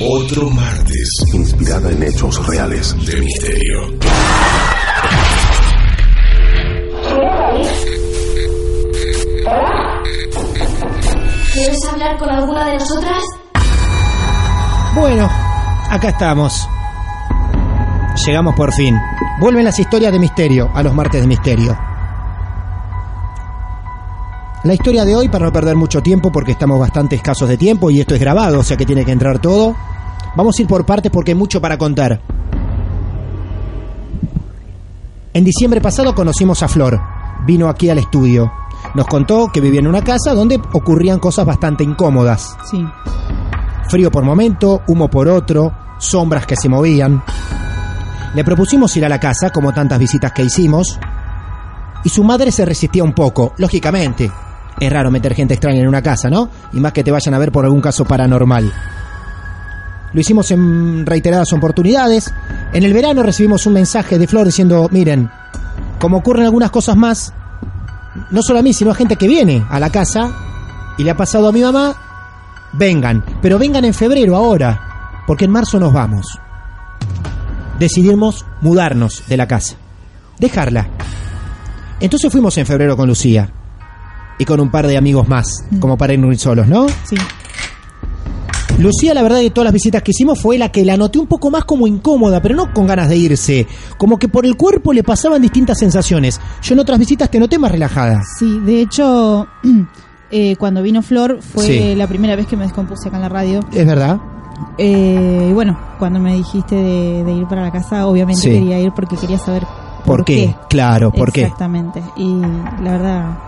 otro martes inspirada en hechos reales de misterio. ¿Quieres hablar con alguna de nosotras? Bueno, acá estamos. Llegamos por fin. Vuelven las historias de misterio a los martes de misterio. La historia de hoy, para no perder mucho tiempo, porque estamos bastante escasos de tiempo y esto es grabado, o sea que tiene que entrar todo. Vamos a ir por partes porque hay mucho para contar. En diciembre pasado conocimos a Flor. Vino aquí al estudio. Nos contó que vivía en una casa donde ocurrían cosas bastante incómodas. Sí. Frío por momento, humo por otro, sombras que se movían. Le propusimos ir a la casa, como tantas visitas que hicimos, y su madre se resistía un poco, lógicamente. Es raro meter gente extraña en una casa, ¿no? Y más que te vayan a ver por algún caso paranormal. Lo hicimos en reiteradas oportunidades. En el verano recibimos un mensaje de Flor diciendo, miren, como ocurren algunas cosas más, no solo a mí, sino a gente que viene a la casa y le ha pasado a mi mamá, vengan, pero vengan en febrero ahora, porque en marzo nos vamos. Decidimos mudarnos de la casa, dejarla. Entonces fuimos en febrero con Lucía y con un par de amigos más, como para ir solos, ¿no? Sí. Lucía, la verdad, de todas las visitas que hicimos fue la que la noté un poco más como incómoda, pero no con ganas de irse. Como que por el cuerpo le pasaban distintas sensaciones. Yo en otras visitas te noté más relajada. Sí, de hecho, eh, cuando vino Flor fue Sí. la primera vez que me descompuse acá en la radio. Es verdad. Eh, y bueno, cuando me dijiste de, de ir para la casa, obviamente Sí. quería ir porque quería saber ¿Por, qué? Claro, ¿por qué? Exactamente. Y la verdad,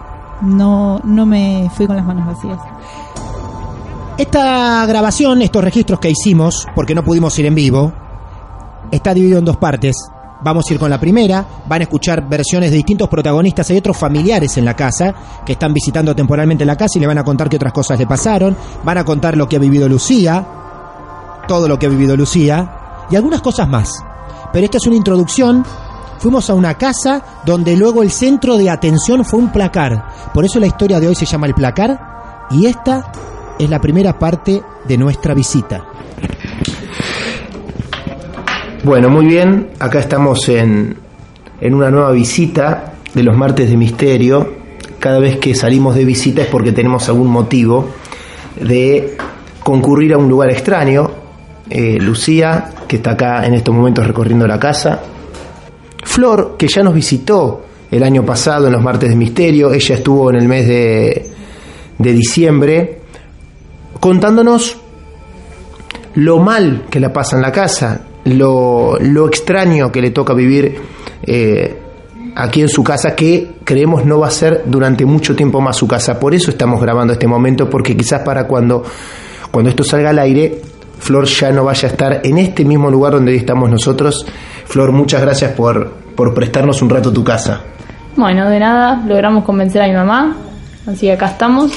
no, no me fui con las manos vacías. Esta grabación, estos registros que hicimos, porque no pudimos ir en vivo, está dividido en dos partes. Vamos a ir con la primera, van a escuchar versiones de distintos protagonistas, hay otros familiares en la casa que están visitando temporalmente la casa y le van a contar qué otras cosas le pasaron, van a contar lo que ha vivido Lucía, todo lo que ha vivido Lucía y algunas cosas más. Pero esta es una introducción. Fuimos a una casa donde luego el centro de atención fue un placar. Por eso la historia de hoy se llama El placar y esta es la primera parte de nuestra visita. Bueno, muy bien, acá estamos en, en una nueva visita de los martes de misterio. Cada vez que salimos de visita es porque tenemos algún motivo de concurrir a un lugar extraño. Eh, Lucía, que está acá en estos momentos recorriendo la casa. Flor, que ya nos visitó el año pasado en los martes de misterio. Ella estuvo en el mes de, de diciembre contándonos lo mal que la pasa en la casa, lo, lo extraño que le toca vivir eh, aquí en su casa, que creemos no va a ser durante mucho tiempo más su casa. Por eso estamos grabando este momento, porque quizás para cuando, cuando esto salga al aire, Flor ya no vaya a estar en este mismo lugar donde estamos nosotros. Flor, muchas gracias por, por prestarnos un rato tu casa. Bueno, de nada, logramos convencer a mi mamá, así que acá estamos.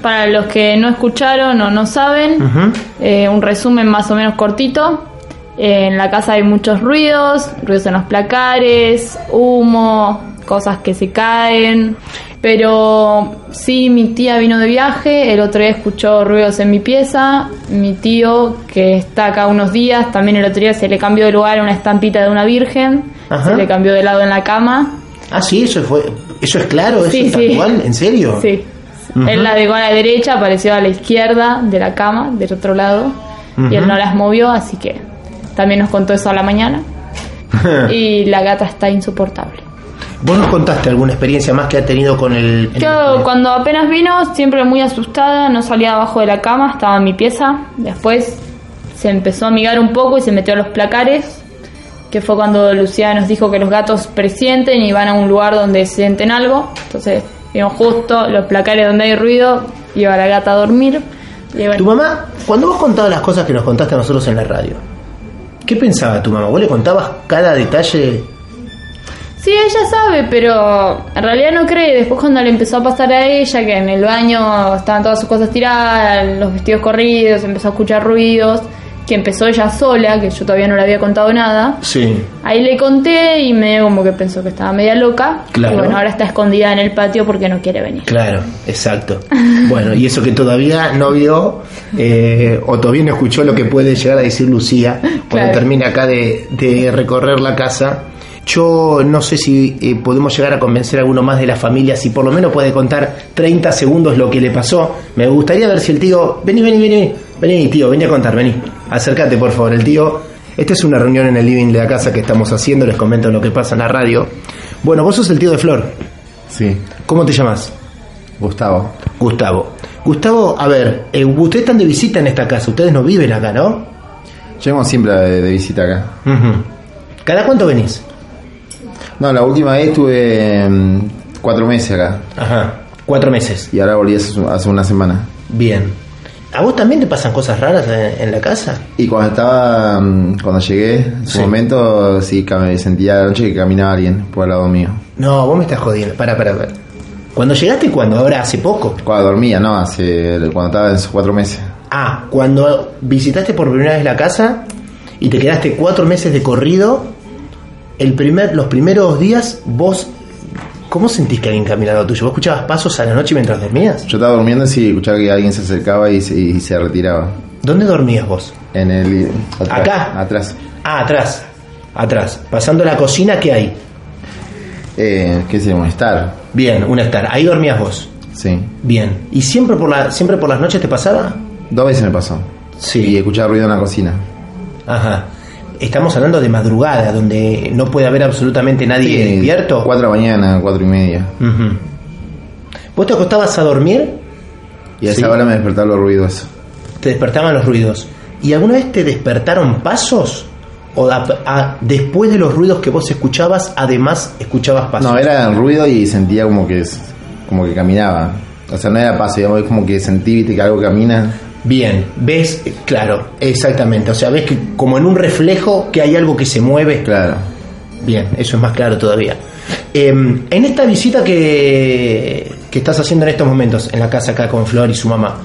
Para los que no escucharon o no saben, eh, un resumen más o menos cortito. Eh, en la casa hay muchos ruidos, ruidos en los placares, humo, cosas que se caen. Pero sí, mi tía vino de viaje, el otro día escuchó ruidos en mi pieza. Mi tío, que está acá unos días, también el otro día se le cambió de lugar una estampita de una virgen, Ajá. se le cambió de lado en la cama. Ah, sí, eso fue, eso es claro, eso Sí, es tal sí. cual, ¿en serio? Sí. Él la dejó a la derecha, apareció a la izquierda de la cama, del otro lado. Y él no las movió, así que también nos contó eso a la mañana. y la gata está insoportable. ¿Vos nos contaste alguna experiencia más que ha tenido con el... el- Yo cuando apenas vino, siempre muy asustada, no salía abajo de la cama, estaba en mi pieza. Después se empezó a amigar un poco y se metió a los placares, que fue cuando Lucía nos dijo que los gatos presienten y van a un lugar donde sienten algo. Entonces vimos justo los placares donde hay ruido, iba la gata a dormir. Bueno, Tu mamá, cuando vos contabas las cosas que nos contaste a nosotros en la radio, ¿qué pensaba tu mamá? ¿Vos le contabas cada detalle? Sí, ella sabe, pero en realidad no cree. Después cuando le empezó a pasar a ella, que en el baño estaban todas sus cosas tiradas, los vestidos corridos, empezó a escuchar ruidos, que empezó ella sola, que yo todavía no le había contado nada. Sí. Ahí le conté y me como que pensó que estaba media loca. Claro. Y bueno, ahora está escondida en el patio porque no quiere venir. Claro, exacto. Bueno, y eso que todavía no vio eh, o todavía no escuchó lo que puede llegar a decir Lucía cuando Claro. termine acá de, de recorrer la casa. Yo no sé si eh, podemos llegar a convencer a alguno más de la familia, si por lo menos puede contar 30 segundos lo que le pasó. Me gustaría ver si el tío... Vení, vení, vení, vení, tío, vení a contar, vení. Acércate, por favor, el tío... Esta es una reunión en el living de la casa que estamos haciendo, les comento lo que pasa en la radio. Bueno, vos sos el tío de Flor. Sí, ¿Cómo te llamas? Gustavo. Gustavo. Gustavo, a ver, eh, ustedes están de visita en esta casa, ustedes no viven acá, ¿no? Llego siempre de, de visita acá. ¿Cada cuánto venís? No, la última vez estuve mm, cuatro meses acá. Ajá, cuatro meses. Y ahora volví hace, hace una semana. Bien. ¿A vos también te pasan cosas raras en, en la casa? Y cuando estaba, mm, cuando llegué, en su Sí. momento, sí, cam- sentía la noche que caminaba alguien por el lado mío. No, vos me estás jodiendo. Para, para, para. ¿Cuando llegaste cuándo? Ahora hace poco. Cuando dormía, ¿no? Hace, cuando estaba en esos cuatro meses. Ah, cuando visitaste por primera vez la casa y te quedaste cuatro meses de corrido, el primer, los primeros días vos, ¿cómo sentís que alguien caminaba al tuyo? ¿Vos escuchabas pasos a la noche mientras dormías? Yo estaba durmiendo y escuchaba que alguien se acercaba y se, y se retiraba. ¿Dónde dormías vos? En el... atrás, ¿Acá? Atrás. Ah, atrás. Atrás. Pasando la cocina, ¿qué hay? Eh, ¿Qué sería? Un estar. Bien, un estar. Ahí dormías vos. Sí. Bien. ¿Y siempre por, la, siempre por las noches te pasaba? Dos veces me pasó. Sí. Y escuchaba ruido en la cocina. Ajá. Estamos hablando de madrugada, donde no puede haber absolutamente nadie Sí, despierto. Cuatro de la mañana, cuatro y media. Ujú. ¿Vos te acostabas a dormir? Y a esa Sí. hora me despertaban los ruidos. Te despertaban los ruidos. ¿Y alguna vez te despertaron pasos? ¿O a- a- después de los ruidos que vos escuchabas, además escuchabas pasos? No, era el ruido y sentía como que como que caminaba. O sea, no era paso, digamos, es como que sentí viste, que algo camina. Bien, ves, eh, claro, exactamente. O sea, ves que como en un reflejo que hay algo que se mueve. Claro. Bien, eso es más claro todavía. Eh, en esta visita que, que estás haciendo en estos momentos en la casa acá con Flor y su mamá,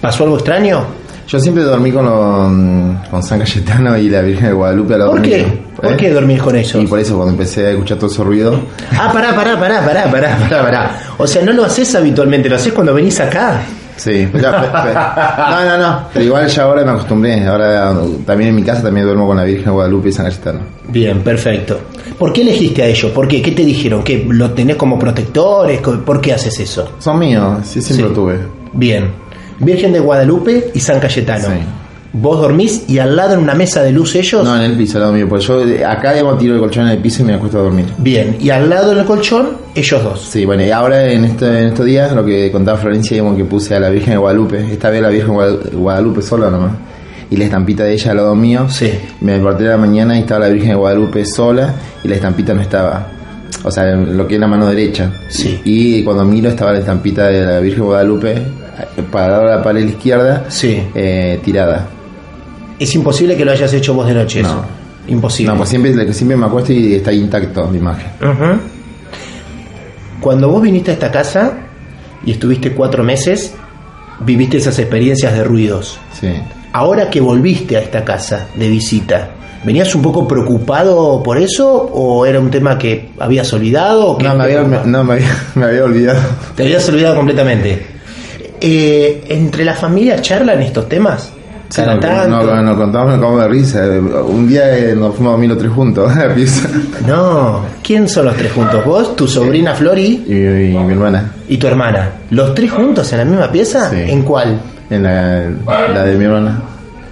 ¿pasó algo extraño? Yo siempre dormí con, lo- con San Cayetano y la Virgen de Guadalupe a la ¿Por qué? dormir. ¿Por qué dormís con eso? Y por eso cuando empecé a escuchar todo ese ruido, Ah, pará, pará, pará, pará, pará, pará, pará. O sea, no lo haces habitualmente, lo haces cuando venís acá. Sí. ya, pe- pe- no, no, no. Pero igual ya ahora me acostumbré. Ahora también en mi casa también duermo con la Virgen de Guadalupe y San Cayetano. Bien, perfecto. ¿Por qué elegiste a ellos? ¿Por qué? ¿Qué te dijeron? ¿Que lo tenés como protectores? ¿Por qué haces eso? Son míos, sí, siempre Sí. lo tuve. Bien. Virgen de Guadalupe y San Cayetano. Sí. Vos dormís y al lado en una mesa de luz ellos. No, en el piso, al lado mío. Porque yo eh, acá digamos, tiro el colchón en el piso y me acuesto a dormir. Bien. Y al lado en el colchón, ellos dos. Sí, bueno, y ahora en, este, en estos días lo que contaba Florencia, digamos que puse a la Virgen de Guadalupe, esta vez la Virgen de Guad- Guadalupe sola nomás, y la estampita de ella al lado mío, Sí. me desperté de la mañana y estaba la Virgen de Guadalupe sola y la estampita no estaba, o sea, lo que es la mano derecha. Sí. Y cuando miro estaba la estampita de la Virgen de Guadalupe eh, parada a la pared izquierda, Sí. eh, tirada. Es imposible que lo hayas hecho vos de noche eso. No. Imposible. No, pues siempre, siempre me acuesto y está intacto la imagen. Cuando vos viniste a esta casa y estuviste cuatro meses, viviste esas experiencias de ruidos. Sí. Ahora que volviste a esta casa de visita, ¿venías un poco preocupado por eso o era un tema que habías olvidado? o que No, me había, no, me había, me había olvidado. Te habías olvidado completamente. Eh, ¿Entre la familia charlan estos temas? Sí, Cada no, tanto. no, no, nos contamos, nos acabamos de risa. Un día eh, nos fuimos a dormir los tres juntos a la pieza. No. ¿Quién son los tres juntos? ¿Vos, tu sobrina Flori Y, y mi hermana. y tu hermana? ¿Los tres juntos en la misma pieza? Sí. ¿En cuál? En la, la de mi hermana.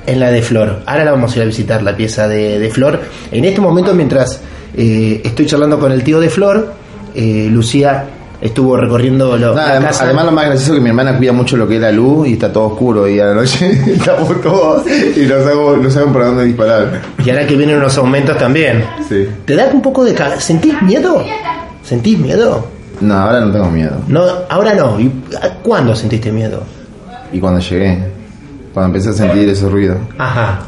en la de Flor. Ahora la vamos a ir a visitar, la pieza de, de Flor. En este momento, mientras eh, estoy charlando con el tío de Flor, eh, Lucía estuvo recorriendo lo- No, la además, casa. además lo más gracioso es que mi hermana cuida mucho lo que es la luz y está todo oscuro y a la noche estamos todos y no sabemos, no sabemos para dónde disparar. Y ahora que vienen unos aumentos también. Sí. ¿Te da un poco de... ca- ¿Sentís miedo? ¿Sentís miedo? No, ahora no tengo miedo. No, ahora no. ¿Y cuándo sentiste miedo? Y cuando llegué, cuando empecé a sentir esos ruidos. Ajá.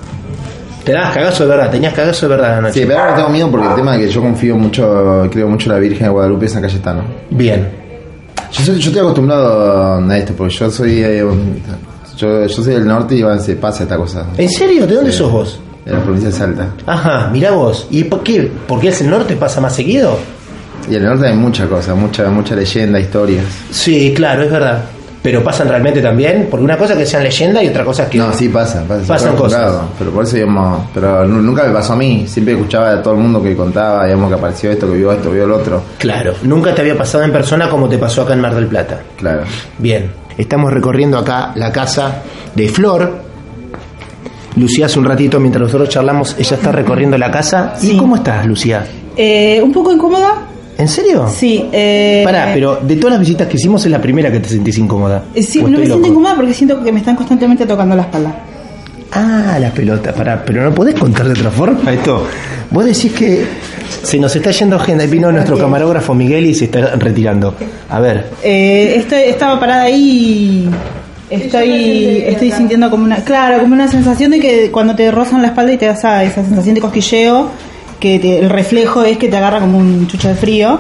Te das cagazo de verdad, tenías cagazo de verdad anoche. Sí, pero ahora no tengo miedo porque el tema de que yo confío mucho, creo mucho en la Virgen de Guadalupe y San Cayetano. Bien. Yo, soy- yo estoy acostumbrado a esto porque yo soy eh, yo, yo soy del norte y se pasa esta cosa. ¿En serio? ¿De dónde Sí. sos vos? De la provincia de Salta. Ajá, mira vos. ¿Y por qué? ¿Por qué es el norte pasa más seguido? Y en el norte hay muchas cosas, mucha, mucha leyenda, historias. Sí, claro, es verdad. Pero pasan realmente también, porque una cosa es que sean leyenda y otra cosa es que... No, sí pasa, pasa. Pasan cosas. Pero por eso, digamos, pero nu- nunca me pasó a mí. Siempre escuchaba a todo el mundo que contaba, digamos, que apareció esto, que vio esto, vio el otro. Claro, nunca te había pasado en persona como te pasó acá en Mar del Plata. Claro. Bien, estamos recorriendo acá la casa de Flor. Lucía hace un ratito, mientras nosotros charlamos, ella está recorriendo la casa. ¿Y Sí. cómo estás, Lucía? Eh, un poco incómoda. ¿En serio? Sí. Eh, Pará, pero de todas las visitas que hicimos es la primera que te sentís incómoda. eh, sí, ¿O no me siento loco? incómoda porque siento que me están constantemente tocando la espalda. Ah, la pelota, pará, pero no podés contar de otra forma esto. Vos decís que se nos está yendo gente, vino nuestro camarógrafo Miguel y se está retirando. A ver, Eh, estoy- estaba parada ahí y estoy, estoy sintiendo como una, claro, como una sensación de que cuando te rozan la espalda y te da esa, esa sensación de cosquilleo, que te- el reflejo es que te agarra como un chucho de frío.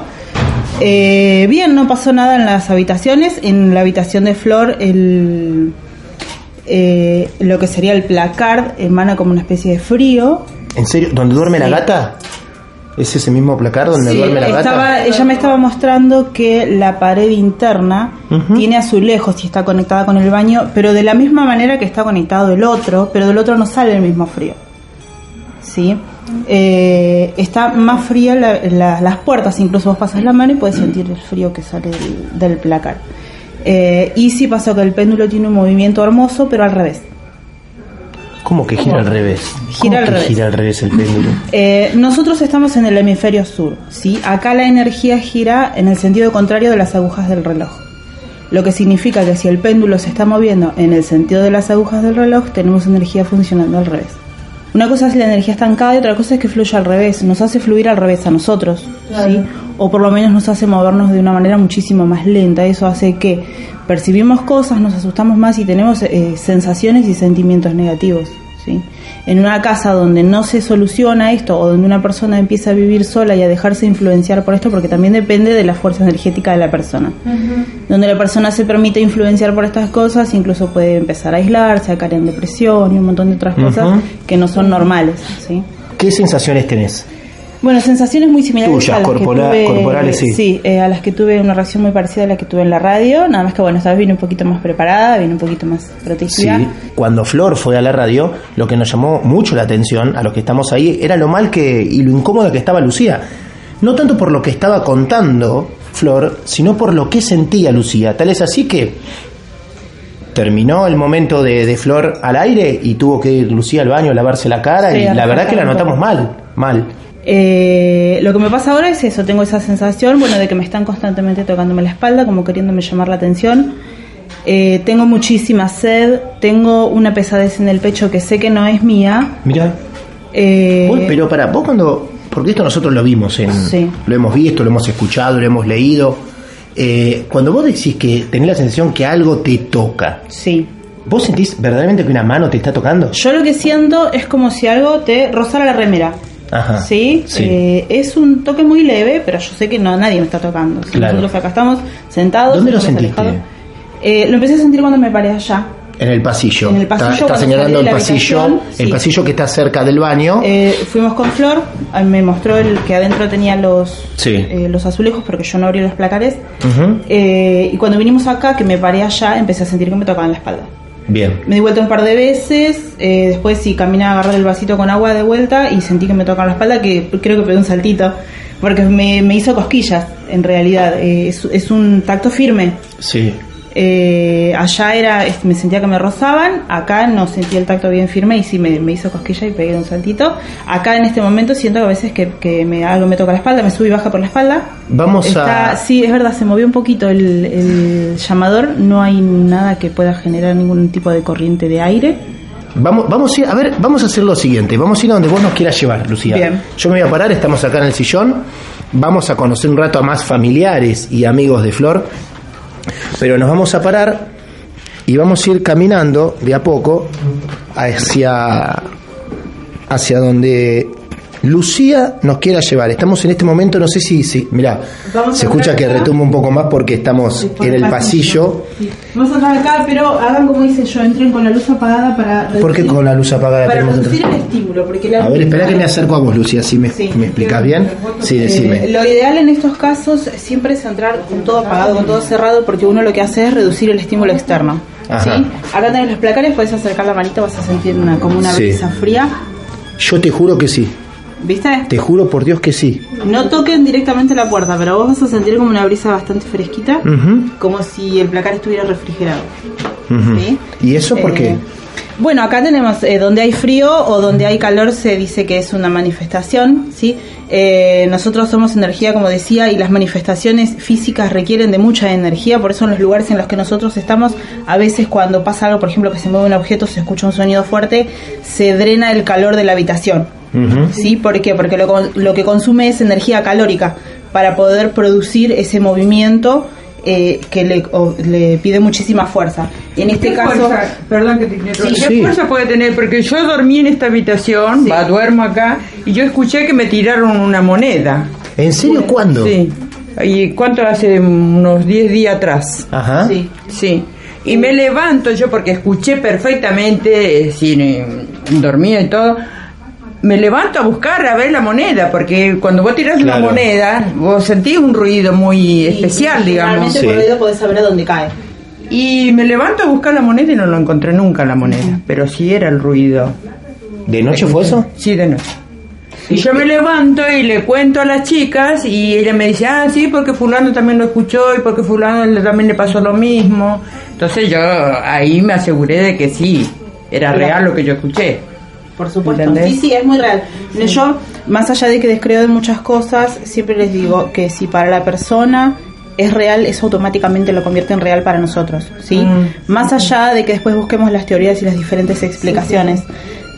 Eh, bien, no pasó nada en las habitaciones. En la habitación de Flor, el, eh, lo que sería el placard emana como una especie de frío. ¿en serio? ¿Dónde duerme la gata? ¿Es ese mismo placar donde Sí, duerme la estaba- gata? ella me estaba mostrando que la pared interna Ujú. tiene azulejos y está conectada con el baño, pero de la misma manera que está conectado el otro, pero del otro no sale el mismo frío. ¿Sí? Eh, está más fría la- la- las puertas, incluso vos pasas la mano y puedes sentir el frío que sale del, del placar. Eh, y sí pasó que el péndulo tiene un movimiento hermoso, pero al revés. ¿Cómo que gira al revés? Gira ¿Cómo al revés. gira al revés el péndulo? Eh, nosotros estamos en el hemisferio sur, ¿sí? Acá la energía gira en el sentido contrario de las agujas del reloj. Lo que significa que si el péndulo se está moviendo en el sentido de las agujas del reloj, tenemos energía funcionando al revés. Una cosa es la energía estancada y otra cosa es que fluye al revés, nos hace fluir al revés a nosotros, ¿sí? O por lo menos nos hace movernos de una manera muchísimo más lenta. Eso hace que percibimos cosas, nos asustamos más y tenemos eh, sensaciones y sentimientos negativos, ¿sí? En una casa donde no se soluciona esto o donde una persona empieza a vivir sola y a dejarse influenciar por esto, porque también depende de la fuerza energética de la persona. Donde la persona se permite influenciar por estas cosas, incluso puede empezar a aislarse, a caer en depresión y un montón de otras cosas que no son normales, ¿sí? ¿Qué sensaciones tenés? Bueno, sensaciones muy similares Tuyas, a las corpora- que tuve, corporales, sí. eh, a las que tuve una reacción muy parecida a la que tuve en la radio, nada más que bueno, esta vez vine un poquito más preparada, vine un poquito más protegida. Sí, cuando Flor fue a la radio, lo que nos llamó mucho la atención a los que estamos ahí era lo mal que y lo incómoda que estaba Lucía. No tanto por lo que estaba contando Flor, sino por lo que sentía Lucía. Tal es así que terminó el momento de, de Flor al aire y tuvo que ir Lucía al baño a lavarse la cara Sí, y la verdad que la notamos mal, mal. Eh, lo que me pasa ahora es eso, tengo esa sensación, bueno, de que me están constantemente tocándome la espalda, como queriéndome llamar la atención. Eh, tengo muchísima sed, tengo una pesadez en el pecho que sé que no es mía. Mira, Eh, pero para vos cuando porque esto nosotros lo vimos en Sí. lo hemos visto, lo hemos escuchado, lo hemos leído. Eh, cuando vos decís que tenés la sensación que algo te toca, sí. ¿vos sentís verdaderamente que una mano te está tocando? Yo lo que siento es como si algo te rozara la remera. Ajá. ¿Sí? Sí. Eh, es un toque muy leve, pero yo sé que no nadie me está tocando. Si Claro. Nosotros acá estamos sentados. ¿Dónde lo sentiste? Eh, lo empecé a sentir cuando me paré allá. En el pasillo. En el pasillo, Está, señalando el pasillo, el sí. pasillo que está cerca del baño. Eh, fuimos con Flor, me mostró el que adentro tenía los, Sí. eh, los azulejos porque yo no abrí los placares. Eh, y cuando vinimos acá, que me paré allá, empecé a sentir que me tocaban la espalda. Bien. Me di vuelta un par de veces, eh, después sí caminé a agarrar el vasito con agua de vuelta y sentí que me tocaban la espalda, que creo que pegué un saltito, porque me, me hizo cosquillas, en realidad. Eh, es, es un tacto firme. Sí. Eh, allá era, me sentía que me rozaban, acá no sentía el tacto bien firme y sí me, me hizo cosquilla y pegué un saltito. Acá en este momento siento que a veces que, que me, algo me toca la espalda, me sube y baja por la espalda. Vamos Está- a... Sí, es verdad, se movió un poquito el, el llamador, no hay nada que pueda generar ningún tipo de corriente de aire. Vamos, vamos a ir, a ver, vamos a hacer lo siguiente, vamos a ir a donde vos nos quieras llevar, Lucía. Bien. Yo me voy a parar, estamos acá en el sillón, vamos a conocer un rato a más familiares y amigos de Flor, pero nos vamos a parar y vamos a ir caminando de a poco hacia, hacia donde Lucía nos quiera llevar. Estamos en este momento, no sé si, si mirá, Vamos se escucha que retumba un poco más porque estamos en el el pasillo. Sí. Vamos a entrar acá, pero hagan como hice yo, entren con la luz apagada para... ¿Por qué reducir- con la luz apagada Para reducir el estímulo, porque la A ver, espera que me acerco a vos, Lucía, si me, Sí. me explicas bien. Sí, decime. Eh, lo ideal en estos casos siempre es entrar con todo apagado, con todo cerrado, porque uno lo que hace es reducir el estímulo externo. ¿sí? Acá tenés los placares, puedes acercar la manita, vas a sentir una, como una brisa fría. Yo te juro que sí. ¿Viste? Te juro por Dios que sí. No toquen directamente la puerta, pero vos vas a sentir como una brisa bastante fresquita, como si el placar estuviera refrigerado. ¿Sí? ¿Y eso por qué? Eh, bueno, acá tenemos eh, donde hay frío o donde hay calor se dice que es una manifestación, ¿sí? Eh, nosotros somos energía, como decía, y las manifestaciones físicas requieren de mucha energía, por eso en los lugares en los que nosotros estamos, a veces cuando pasa algo, por ejemplo, que se mueve un objeto, se escucha un sonido fuerte, se drena el calor de la habitación. ¿Sí? ¿Por qué? Porque lo, con- lo que consume es energía calórica para poder producir ese movimiento eh, que le, o- le pide muchísima fuerza. En este ¿Qué caso... fuerza? Perdón que te. Sí. ¿Qué Sí. fuerza puede tener? Porque yo dormí en esta habitación, Sí. va, duermo acá, y yo escuché que me tiraron una moneda. ¿En serio cuándo? Sí. ¿Y cuánto hace? Unos 10 días atrás. Ajá. Sí. Sí. Y me levanto yo porque escuché perfectamente, eh, sin eh, dormía y todo. Me levanto a buscar a ver la moneda, porque cuando vos tirás Claro. una moneda, vos sentís un ruido muy especial, digamos. Realmente Sí. por oído podés saber a dónde cae. Y me levanto a buscar la moneda y no lo encontré nunca la moneda, pero sí era el ruido. ¿De noche fue eso? Sí, de noche. Y yo me levanto y le cuento a las chicas y ella me dice, ah, sí, porque fulano también lo escuchó y porque fulano también le pasó lo mismo. Entonces yo ahí me aseguré de que sí, era real lo que yo escuché. Por supuesto. ¿Entendés? Sí, sí, es muy real. Yo, más allá de que descreo de muchas cosas, siempre les digo que si para la persona es real, eso automáticamente lo convierte en real para nosotros, ¿sí? Mm. Más allá de que después busquemos las teorías y las diferentes explicaciones.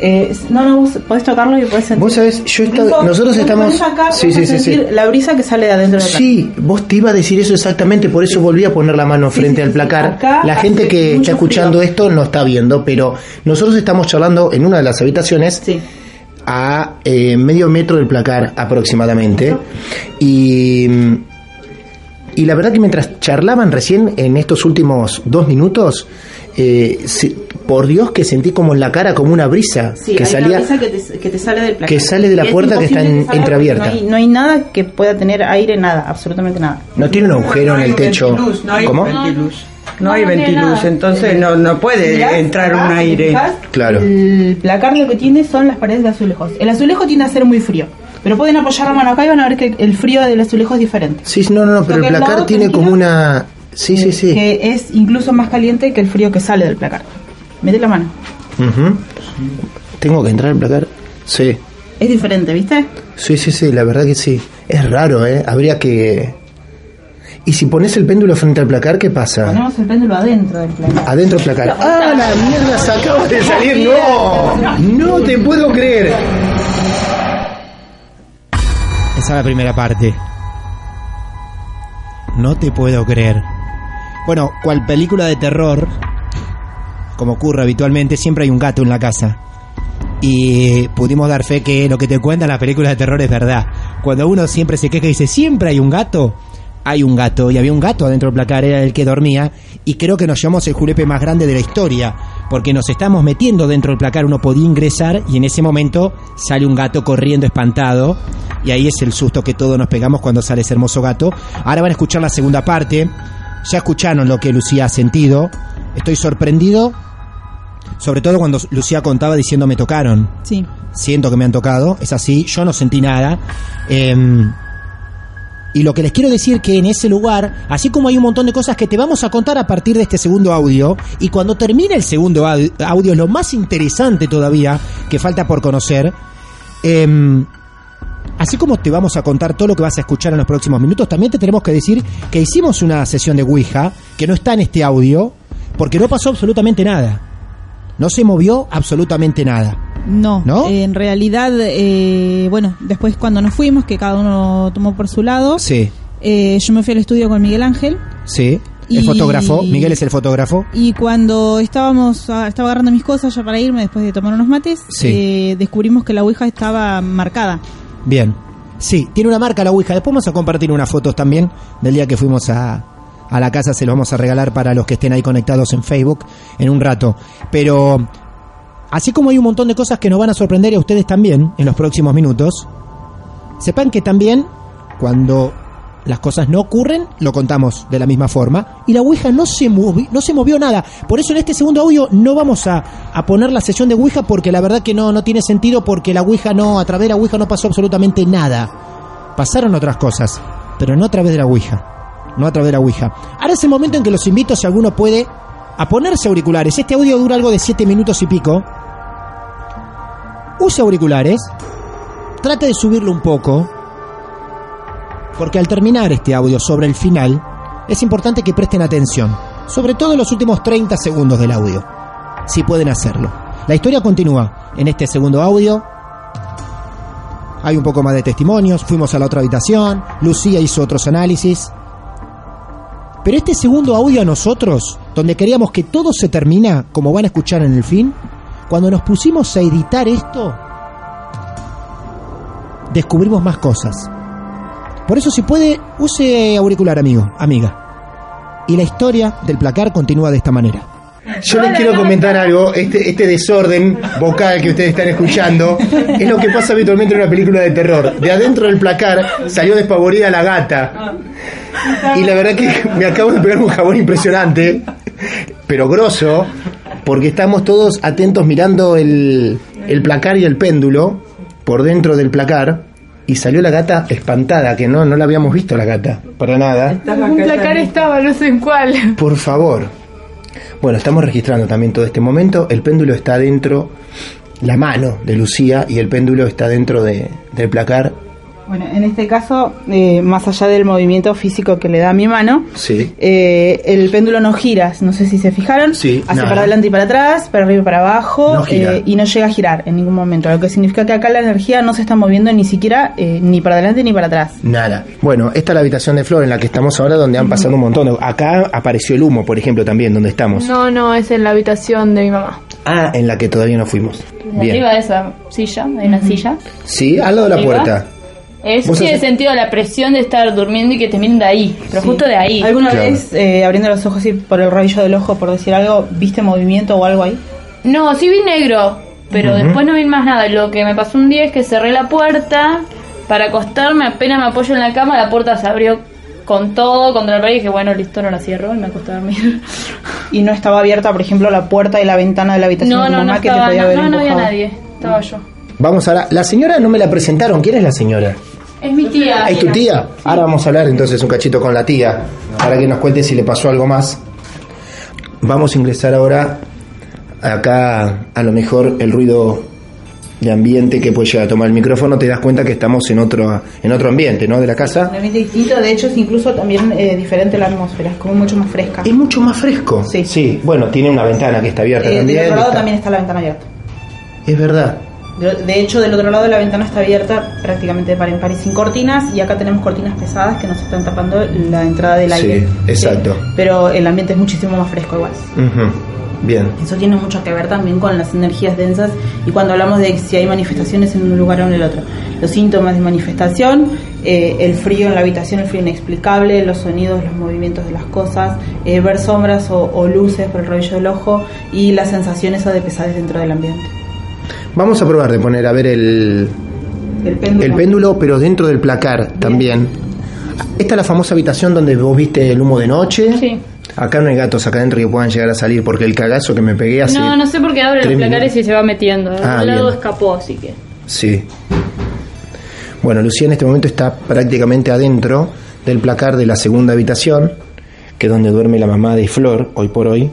Eh, no, no, vos podés tocarlo y podés sentir. Vos sabés, yo estado- Incluso, nosotros estamos- sí, sí, sí, la brisa que sale de adentro del Sí, vos te iba a decir eso exactamente, por eso volví a poner la mano frente al placar. acá la gente que está escuchando frío. esto no está viendo, pero nosotros estamos charlando en una de las habitaciones a eh, medio metro del placar aproximadamente. Y, y la verdad que mientras charlaban recién en estos últimos dos minutos, eh, se- por Dios que sentí como en la cara como una brisa Sí, que hay salía. una brisa que te, que te sale del placar. que sale de la Y es puerta que está en- entreabierta. No hay, no hay nada que pueda tener aire, nada, absolutamente nada. No tiene un agujero en el techo. ventiluz, no hay ¿Cómo? ventiluz. No, hay ventiluz, entonces no, no puede Mirás, entrar un aire. Claro. El placar lo que tiene son las paredes de azulejos. El azulejo tiende a ser muy frío, pero pueden apoyar la mano acá y van a ver que el frío del azulejo es diferente. Sí, no, no, no, pero el placar tiene como una... Sí, sí, sí. Que es incluso más caliente que el frío que sale del placar. Mete la mano. Tengo que entrar al placar. Sí, Es diferente, ¿viste? sí, sí, sí, la verdad que sí. Es raro, ¿eh? Habría que... ¿Y si pones el péndulo frente al placar, qué pasa? Ponemos el péndulo adentro del placar. Adentro del placar. ¡Ah, la mierda! Se acaba de salir. ¡No! ¡No te puedo creer! Esa es la primera parte. No te puedo creer. Bueno, cual película de terror, como ocurre habitualmente, siempre hay un gato en la casa. Y pudimos dar fe que lo que te cuentan las películas de terror es verdad. Cuando uno siempre se queja y dice, siempre hay un gato, hay un gato. Y había un gato adentro del placar, era el que dormía. Y creo que nos llevamos el julepe más grande de la historia. Porque nos estamos metiendo dentro del placar, uno podía ingresar y en ese momento sale un gato corriendo espantado. Y ahí es el susto que todos nos pegamos cuando sale ese hermoso gato. Ahora van a escuchar la segunda parte. Ya escucharon lo que Lucía ha sentido. Estoy sorprendido. Sobre todo cuando Lucía contaba diciendo me tocaron. Sí. Siento que me han tocado. Es así. Yo no sentí nada. Em, Y lo que les quiero decir que en ese lugar, así como hay un montón de cosas que te vamos a contar a partir de este segundo audio, y cuando termine el segundo au- audio, es lo más interesante todavía que falta por conocer, em, así como te vamos a contar todo lo que vas a escuchar en los próximos minutos, también te tenemos que decir que hicimos una sesión de Ouija, que no está en este audio, porque no pasó absolutamente nada. No se movió absolutamente nada. No, ¿No? eh, en realidad, eh, bueno, después cuando nos fuimos, que cada uno tomó por su lado, Sí, eh, yo me fui al estudio con Miguel Ángel sí. El Y- fotógrafo, Miguel es el fotógrafo. y cuando estábamos, ah, estaba agarrando mis cosas ya para irme después de tomar unos mates, Sí. eh, descubrimos que la Ouija estaba marcada. Bien. Sí, tiene una marca la Ouija. Después vamos a compartir unas fotos también del día que fuimos a, a la casa. Se los vamos a regalar para los que estén ahí conectados en Facebook en un rato. Pero así como hay un montón de cosas que nos van a sorprender a ustedes también en los próximos minutos, sepan que también cuando las cosas no ocurren, lo contamos de la misma forma. Y la Ouija no se, movi- no se movió nada. Por eso en este segundo audio no vamos a, a poner la sesión de Ouija porque la verdad que no, no tiene sentido porque la Ouija no, a través de la Ouija no pasó absolutamente nada. Pasaron otras cosas, pero no a través de la Ouija. No a través de la Ouija. Ahora es el momento en que los invito, si alguno puede, a ponerse auriculares. Este audio dura algo de 7 minutos y pico. Use auriculares. Trate de subirlo un poco. Porque al terminar este audio sobre el final, es importante que presten atención. Sobre todo en los últimos 30 segundos del audio. Si pueden hacerlo. La historia continúa en este segundo audio. Hay un poco más de testimonios. Fuimos a la otra habitación. Lucía hizo otros análisis. Pero este segundo audio a nosotros, donde queríamos que todo se termina, como van a escuchar en el fin, cuando nos pusimos a editar esto, descubrimos más cosas. Por eso si puede, use auricular, amigo, amiga. Y la historia del placar continúa de esta manera. Yo les quiero comentar algo, este, este desorden vocal que ustedes están escuchando es lo que pasa habitualmente en una película de terror. De adentro del placar salió despavorida la gata. Y la verdad que me acabo de pegar un jabón impresionante, pero grosso, porque estamos todos atentos mirando el, el placar y el péndulo por dentro del placar. Y salió la gata espantada, que no, no la habíamos visto la gata, para nada. Un placar estaba, no sé en cuál. Por favor. Bueno, estamos registrando también todo este momento. El péndulo está dentro, la mano de Lucía y el péndulo está dentro de, del placar. Bueno, en este caso, eh, más allá del movimiento físico que le da a mi mano, Sí. eh, el péndulo no gira, no sé si se fijaron, Sí, hace nada. para adelante y para atrás, para arriba y para abajo, No gira. eh, y no llega a girar en ningún momento, lo que significa que acá la energía no se está moviendo ni siquiera eh, ni para adelante ni para atrás. Nada. Bueno, esta es la habitación de Flor en la que estamos ahora, donde han pasado un montón. Acá apareció el humo, por ejemplo, también, donde estamos. No, no, es en la habitación de mi mamá. Ah, en la que todavía no fuimos. Bien. Arriba de esa silla, hay una silla. Sí, al lado de la puerta. Eso tiene haces- sentido la presión de estar durmiendo y que te miren de ahí, pero Sí. justo de ahí. ¿Alguna Claro. vez, eh, abriendo los ojos y por el rabillo del ojo, por decir algo, viste movimiento o algo ahí? No, sí vi negro, pero después no vi más nada. Lo que me pasó un día es que cerré la puerta para acostarme, apenas me apoyo en la cama, la puerta se abrió con todo contra la pared y dije, bueno, listo, no la cierro y me acosté a dormir. Y no estaba abierta, por ejemplo, la puerta y la ventana de la habitación No, de tu no, no mamá que estaba, te podía no, haber no, no había nadie, estaba yo. Vamos a la... La señora no me la presentaron. ¿Quién es la señora? Es mi tía. ¿Es tu tía? Ahora vamos a hablar entonces un cachito con la tía para que nos cuente si le pasó algo más. Vamos a ingresar ahora acá a lo mejor el ruido de ambiente que puede llegar a tomar el micrófono, te das cuenta que estamos en otro en otro ambiente, ¿no? De la casa. Un ambiente distinto, de hecho es incluso también eh, diferente la atmósfera, es como mucho más fresca. Es mucho más fresco. Sí. bueno, tiene una ventana que está abierta Eh, también. otro lado está- también está la ventana abierta. Es verdad. De, hecho, del otro lado de la ventana está abierta prácticamente de par en par y sin cortinas, y acá tenemos cortinas pesadas que nos están tapando la entrada del Sí, aire. exacto. Pero el ambiente es muchísimo más fresco igual. Bien. Eso tiene mucho que ver también con las energías densas y cuando hablamos de si hay manifestaciones en un lugar o en el otro. Los síntomas de manifestación, eh, el frío en la habitación, el frío inexplicable, los sonidos, los movimientos de las cosas, eh, ver sombras o, o luces por el rabillo del ojo y las sensaciones o de pesadez dentro del ambiente. Vamos a probar de poner a ver el El péndulo. el péndulo, pero dentro del placar también. Esta es la famosa habitación donde vos viste el humo de noche. Sí. Acá no hay gatos acá adentro que puedan llegar a salir porque el cagazo que me pegué hace. No, no sé por qué abre los placares y se va metiendo. De Ah, un lado bien. escapó, así que. Sí. Bueno, Lucía en este momento está prácticamente adentro del placar de la segunda habitación, que es donde duerme la mamá de Flor, hoy por hoy.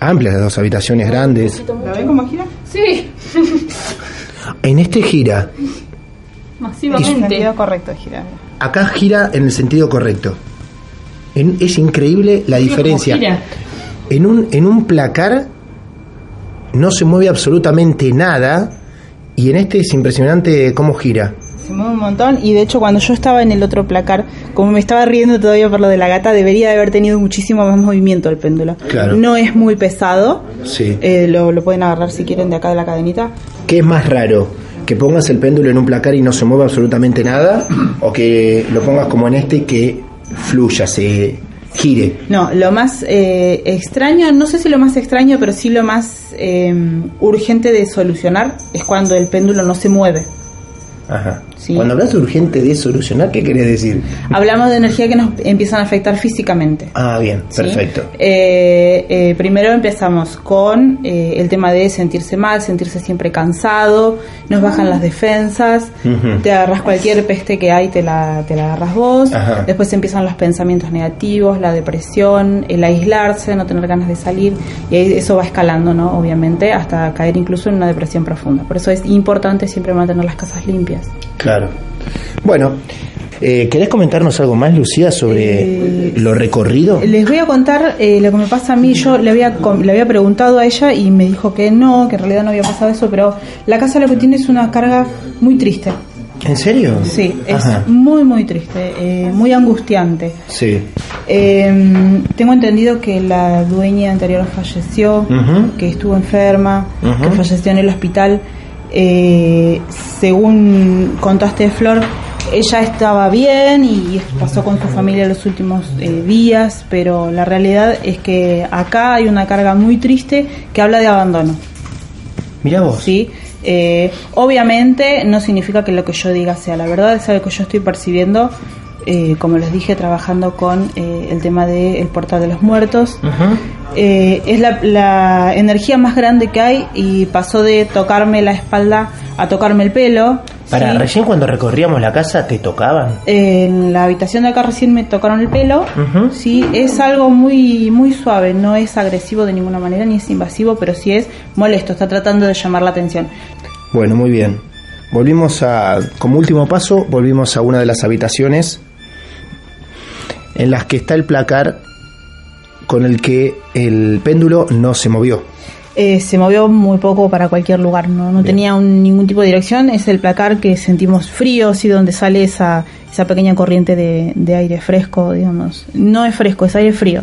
Amplias las dos habitaciones grandes. ¿La ven gira? En este gira, masivamente. Sentido correcto de girar. acá gira en el sentido correcto. En- es increíble la diferencia. En un, en un placar no se mueve absolutamente nada y en este es impresionante cómo gira. Se mueve un montón y de hecho cuando yo estaba en el otro placar, como me estaba riendo todavía por lo de la gata, debería de haber tenido muchísimo más movimiento el péndulo. Claro. No es muy pesado, Sí. eh, lo, lo pueden agarrar si quieren de acá de la cadenita. ¿Qué es más raro? ¿Que pongas el péndulo en un placar y no se mueva absolutamente nada? ¿O que lo pongas como en este y que fluya, se gire? No, lo más eh, extraño, no sé si lo más extraño, pero sí lo más eh, urgente de solucionar es cuando el péndulo no se mueve. Ajá. Sí. Cuando hablas urgente de solucionar, ¿qué querés decir? Hablamos de energía que nos empiezan a afectar físicamente. Ah, bien, ¿sí? perfecto. Eh, eh, primero empezamos con eh, el tema de sentirse mal, sentirse siempre cansado, nos bajan las defensas, Ujú. te agarras cualquier peste que hay, te la, te la agarras vos, Ajá. después empiezan los pensamientos negativos, la depresión, el aislarse, no tener ganas de salir, y ahí eso va escalando, ¿no? Obviamente, hasta caer incluso en una depresión profunda. Por eso es importante siempre mantener las casas limpias. Claro. Bueno, eh, ¿querés comentarnos algo más, Lucía, sobre lo recorrido? Les voy a contar eh, lo que me pasa a mí. Yo le había, com- le había preguntado a ella y me dijo que no, que en realidad no había pasado eso, pero la casa lo que tiene es una carga muy triste. ¿En serio? Sí, es Ajá. muy, muy triste, eh, muy angustiante. Sí. Eh, tengo entendido que la dueña anterior falleció, que estuvo enferma, que falleció en el hospital. Eh, según contaste, Flor, ella estaba bien y pasó con su familia los últimos eh, días, pero la realidad es que acá hay una carga muy triste que habla de abandono. Mira vos. ¿sí? Eh, obviamente no significa que lo que yo diga sea la verdad, es algo que yo estoy percibiendo, eh, como les dije, trabajando con eh, el tema del portal de los muertos. Eh, es la, la energía más grande que hay y pasó de tocarme la espalda a tocarme el pelo. Para, ¿sí? recién cuando recorríamos la casa, ¿te tocaban? En la habitación de acá recién me tocaron el pelo. Sí, es algo muy muy suave, no es agresivo de ninguna manera ni es invasivo, pero sí es molesto, está tratando de llamar la atención. Bueno, muy bien. Volvimos a, como último paso, volvimos a una de las habitaciones en las que está el placar con el que el péndulo no se movió. Eh, se movió muy poco para cualquier lugar, no, no tenía un- ningún tipo de dirección, es el placar que sentimos frío, sí, donde sale esa, esa pequeña corriente de, de aire fresco, digamos. No es fresco, es aire frío.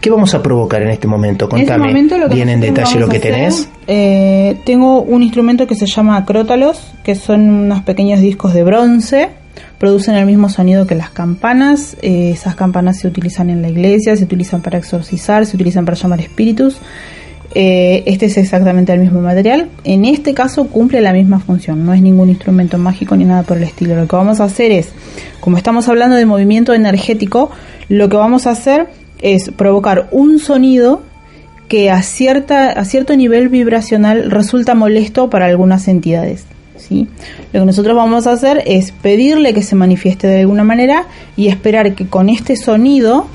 ¿Qué vamos a provocar en este momento? En este Contame momento lo que bien en detalle lo que tenés. eh, tengo un instrumento que se llama acrótalos, que son unos pequeños discos de bronce, producen el mismo sonido que las campanas. eh, esas campanas se utilizan en la iglesia, se utilizan para exorcizar, se utilizan para llamar espíritus. Eh, este es exactamente el mismo material. En este caso cumple la misma función. No es ningún instrumento mágico ni nada por el estilo. Lo que vamos a hacer es, como estamos hablando de movimiento energético, lo que vamos a hacer es provocar un sonido que a, cierta, a cierto nivel vibracional resulta molesto para algunas entidades. ¿Sí? Lo que nosotros vamos a hacer es pedirle que se manifieste de alguna manera y esperar que con este sonido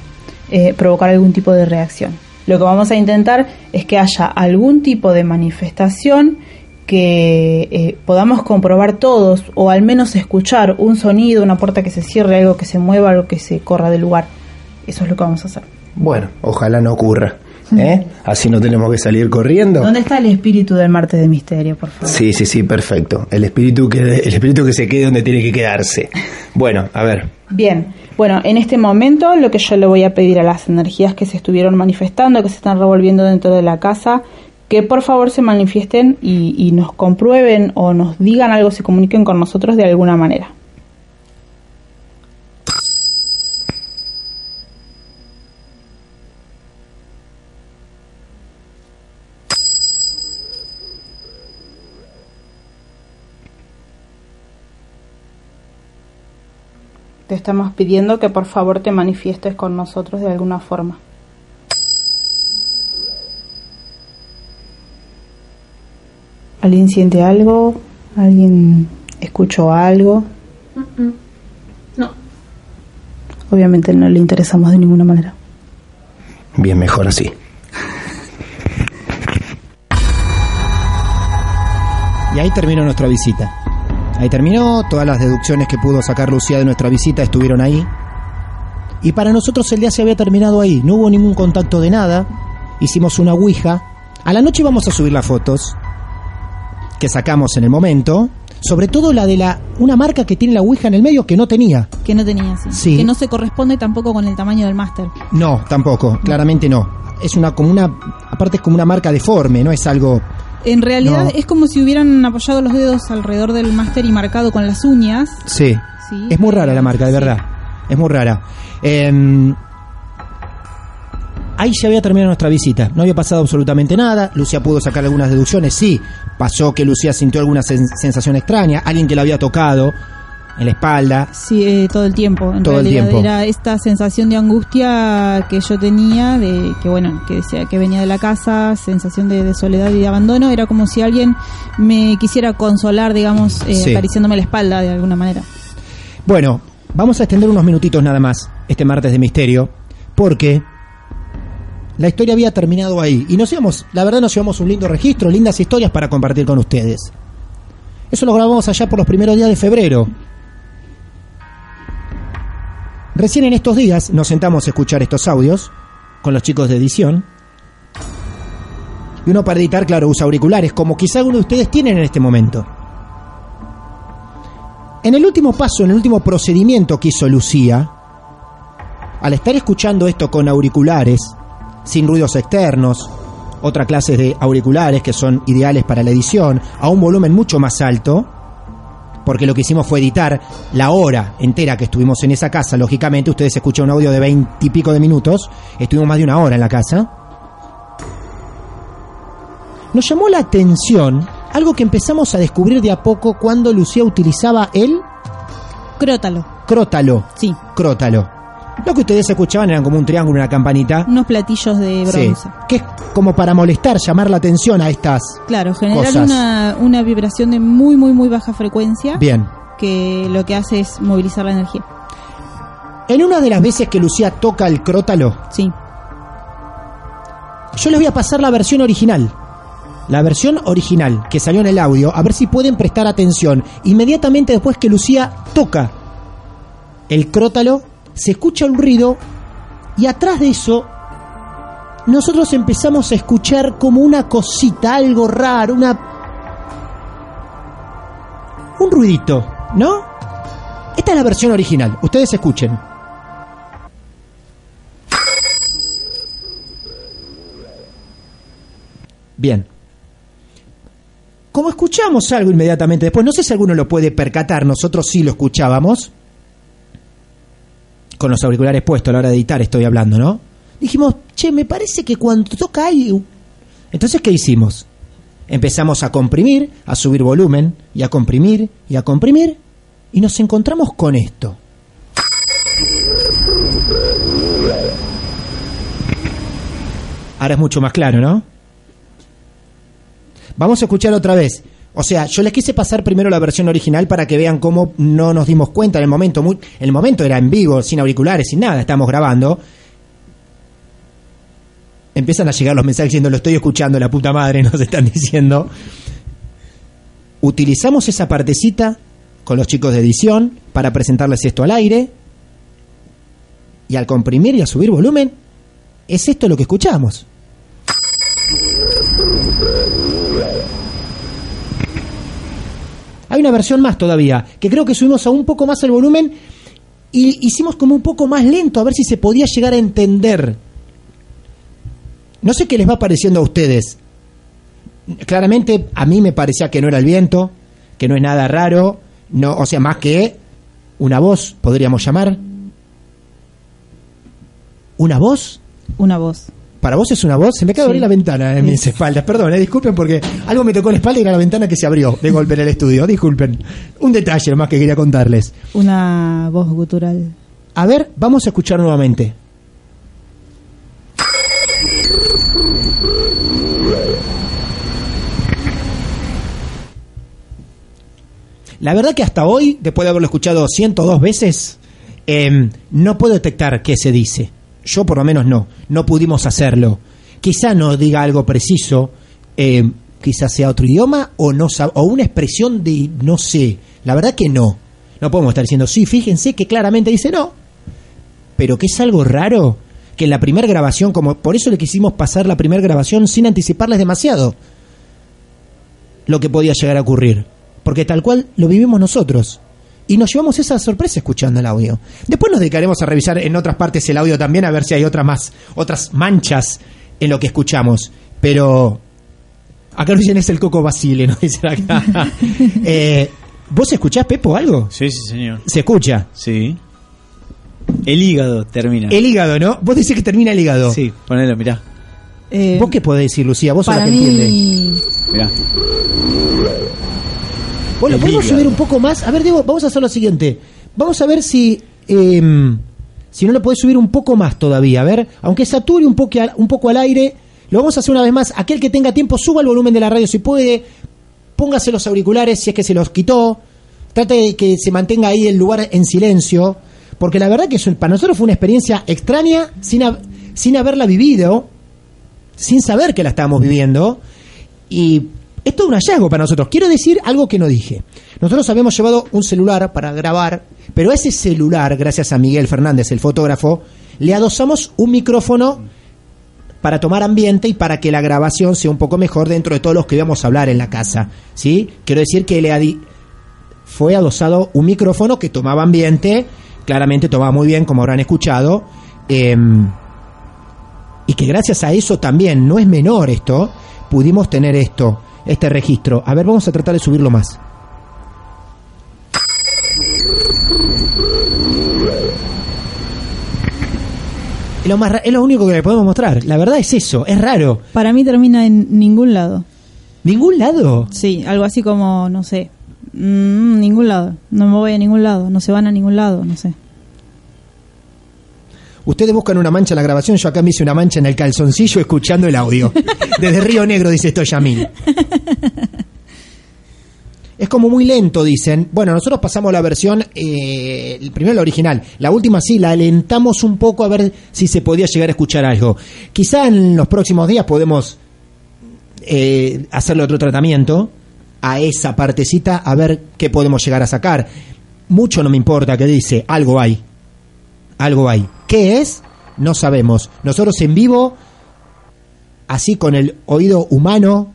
eh, provocar algún tipo de reacción. Lo que vamos a intentar es que haya algún tipo de manifestación que eh, podamos comprobar todos o al menos escuchar un sonido, una puerta que se cierre, algo que se mueva, algo que se corra del lugar. Eso es lo que vamos a hacer. Bueno, ojalá no ocurra. ¿Eh? Así no tenemos que salir corriendo. ¿Dónde está el espíritu del martes de misterio, por favor? Sí, sí, sí, perfecto. El espíritu que el espíritu que se quede donde tiene que quedarse. Bueno, a ver. Bien, bueno, en este momento lo que yo le voy a pedir a las energías que se estuvieron manifestando, que se están revolviendo dentro de la casa, que por favor se manifiesten y, y nos comprueben o nos digan algo, se comuniquen con nosotros de alguna manera. Te estamos pidiendo que por favor te manifiestes con nosotros de alguna forma. ¿Alguien siente algo? ¿Alguien ¿Escuchó algo? No. Obviamente no le interesamos de ninguna manera. Bien, mejor así. Y ahí terminó nuestra visita. Ahí terminó, todas las deducciones que pudo sacar Lucía de nuestra visita estuvieron ahí. Y para nosotros el día se había terminado ahí, no hubo ningún contacto de nada. Hicimos una ouija. A la noche vamos a subir las fotos que sacamos en el momento, sobre todo la de la una marca que tiene la ouija en el medio que no tenía. Que no tenía, sí. Sí. Que no se corresponde tampoco con el tamaño del máster. No, tampoco, claramente no. Es una como una aparte es como una marca deforme, no es algo En realidad No. es como si hubieran apoyado los dedos alrededor del máster y marcado con las uñas. Sí. Sí. Es muy rara la marca, de verdad. Es muy rara. Em, ahí se había terminado nuestra visita. No había pasado absolutamente nada. Lucía pudo sacar algunas deducciones. Sí, pasó que Lucía sintió alguna sen- sensación extraña. Alguien que la había tocado en la espalda. Sí, eh, todo el tiempo. En Todo el realidad tiempo. era esta sensación de angustia que yo tenía, de que bueno, que decía que venía de la casa, sensación de, de soledad y de abandono. Era como si alguien me quisiera consolar, digamos, eh, Sí. acariciándome la espalda de alguna manera. Bueno, vamos a extender unos minutitos nada más este martes de misterio. Porque la historia había terminado ahí. Y nos íbamos, la verdad nos llevamos un lindo registro, lindas historias para compartir con ustedes. Eso lo grabamos allá por los primeros días de febrero. Recién en estos días nos sentamos a escuchar estos audios con los chicos de edición. Y uno para editar, claro, usa auriculares, como quizá alguno de ustedes tienen en este momento. En el último paso, en el último procedimiento que hizo Lucía, al estar escuchando esto con auriculares, sin ruidos externos, otra clase de auriculares que son ideales para la edición, a un volumen mucho más alto, porque lo que hicimos fue editar la hora entera que estuvimos en esa casa, lógicamente ustedes escuchan un audio de veinte y pico de minutos, estuvimos más de una hora en la casa. Nos llamó la atención algo que empezamos a descubrir de a poco cuando Lucía utilizaba el Crótalo. crótalo. Sí. Crótalo. Lo que ustedes escuchaban eran como un triángulo, una campanita. Unos platillos de Sí, bronce. que es como para molestar, llamar la atención a estas. Claro, generar una, una vibración de muy, muy, muy baja frecuencia. Bien. Que lo que hace es movilizar la energía. En una de las veces que Lucía toca el crótalo, Sí. yo les voy a pasar la versión original. La versión original que salió en el audio, a ver si pueden prestar atención. Inmediatamente después que Lucía toca el crótalo, se escucha un ruido y atrás de eso nosotros empezamos a escuchar como una cosita, algo raro, una un ruidito, ¿no? Esta es la versión original, ustedes escuchen. Bien. Como escuchamos algo inmediatamente después, no sé si alguno lo puede percatar, nosotros sí lo escuchábamos. Con los auriculares puestos a la hora de editar estoy hablando, ¿no? Dijimos, che, me parece que cuando toca ahí... Entonces, ¿qué hicimos? Empezamos a comprimir, a subir volumen, y a comprimir, y a comprimir, y nos encontramos con esto. Ahora es mucho más claro, ¿no? Vamos a escuchar otra vez. O sea, yo les quise pasar primero la versión original para que vean cómo no nos dimos cuenta en el momento. Muy, el momento era en vivo, sin auriculares, sin nada, estamos grabando. Empiezan a llegar los mensajes diciendo, lo estoy escuchando, la puta madre, nos están diciendo. Utilizamos esa partecita con los chicos de edición para presentarles esto al aire. Y al comprimir y a subir volumen, es esto lo que escuchamos. Hay una versión más todavía, que creo que subimos a un poco más el volumen y hicimos como un poco más lento, a ver si se podía llegar a entender. No sé qué les va pareciendo a ustedes. Claramente a mí me parecía que no era el viento, que no es nada raro, no, o sea, más que una voz, podríamos llamar. ¿Una voz? Una voz. ¿Para vos es una voz? Se me acaba de abrir la ventana en mis espaldas. Perdón, eh, disculpen porque algo me tocó la espalda y era la ventana que se abrió de golpe en el estudio. Disculpen. Un detalle más que quería contarles. Una voz gutural. A ver, vamos a escuchar nuevamente. La verdad que hasta hoy, después de haberlo escuchado 102 veces, eh, no puedo detectar qué se dice. Yo por lo menos no, no pudimos hacerlo. Quizá no diga algo preciso, eh, quizá sea otro idioma o, no, o una expresión de no sé. La verdad que no. No podemos estar diciendo, sí, fíjense que claramente dice no. Pero que es algo raro que en la primera grabación, como por eso le quisimos pasar la primera grabación sin anticiparles demasiado lo que podía llegar a ocurrir. Porque tal cual lo vivimos nosotros. Y nos llevamos esa sorpresa escuchando el audio. Después nos dedicaremos a revisar en otras partes el audio también, a ver si hay otras más, otras manchas en lo que escuchamos. Pero acá nos dicen es el Coco Basile, nos dicen acá. Eh, ¿Vos escuchás, Pepo, algo? Sí, sí, señor. ¿Se escucha? Sí. El hígado termina. El hígado, ¿no? Vos decís que termina el hígado. Sí, ponelo, mirá. Eh, ¿Vos qué podés decir, Lucía? Vos sos la que entiende. mí, Mirá. Bueno, podemos subir un poco más. A ver, Diego, vamos a hacer lo siguiente. Vamos a ver si. eh, si no lo podés subir un poco más todavía. A ver, aunque sature un poco, al, un poco al aire, lo vamos a hacer una vez más. Aquel que tenga tiempo, suba el volumen de la radio si puede. Póngase los auriculares si es que se los quitó. Trate de que se mantenga ahí el lugar en silencio. Porque la verdad que es un- para nosotros fue una experiencia extraña sin, sin haberla vivido. Sin saber que la estábamos viviendo. Y es un hallazgo para nosotros. Quiero decir algo que no dije. Nosotros habíamos llevado un celular para grabar, pero ese celular, gracias a Miguel Fernández, el fotógrafo, le adosamos un micrófono para tomar ambiente y para que la grabación sea un poco mejor dentro de todos los que íbamos a hablar en la casa. ¿Sí? Quiero decir que le fue adosado un micrófono que tomaba ambiente, claramente tomaba muy bien, como habrán escuchado. em, y que gracias a eso también, no es menor esto, pudimos tener esto, este registro. A ver, vamos a tratar de subirlo más. Es lo, más ra- es lo único que le podemos mostrar. La verdad es eso, es raro. para mí termina en ningún lado. ¿Ningún lado? Sí, algo así como, no sé, mm, ningún lado. No me voy a ningún lado, no se van a ningún lado, no sé. Ustedes buscan una mancha en la grabación, yo acá me hice una mancha en el calzoncillo escuchando el audio. Desde Río Negro, dice esto Yamil. Es como muy lento, dicen. Bueno, nosotros pasamos la versión, eh, primero la original. La última sí, la alentamos un poco a ver si se podía llegar a escuchar algo. Quizá en los próximos días podemos eh, hacerle otro tratamiento a esa partecita, a ver qué podemos llegar a sacar. Mucho no me importa que dice, algo hay. Algo hay. ¿Qué es? No sabemos. Nosotros en vivo, así con el oído humano,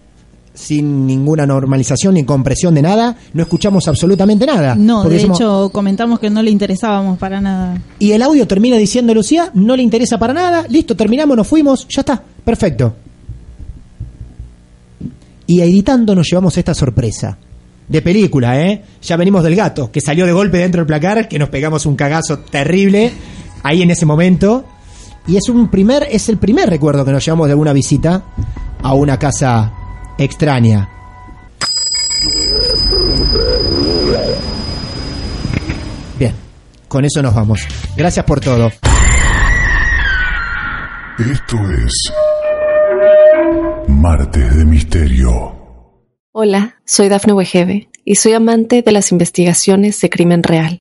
sin ninguna normalización ni compresión de nada, no escuchamos absolutamente nada. No, de decimos- hecho comentamos que no le interesábamos para nada. y el audio termina diciendo Lucía, no le interesa para nada, listo, terminamos, nos fuimos, ya está, perfecto. Y editando nos llevamos esta sorpresa. De película, ¿eh? Ya venimos del gato, que salió de golpe dentro del placar, que nos pegamos un cagazo terrible ahí en ese momento. Y es un primer, es el primer recuerdo que nos llevamos de una visita a una casa extraña. Bien, con eso nos vamos. Gracias por todo. Esto es Martes de Misterio. Hola, soy Dafne Wegebe y soy amante de las investigaciones de crimen real.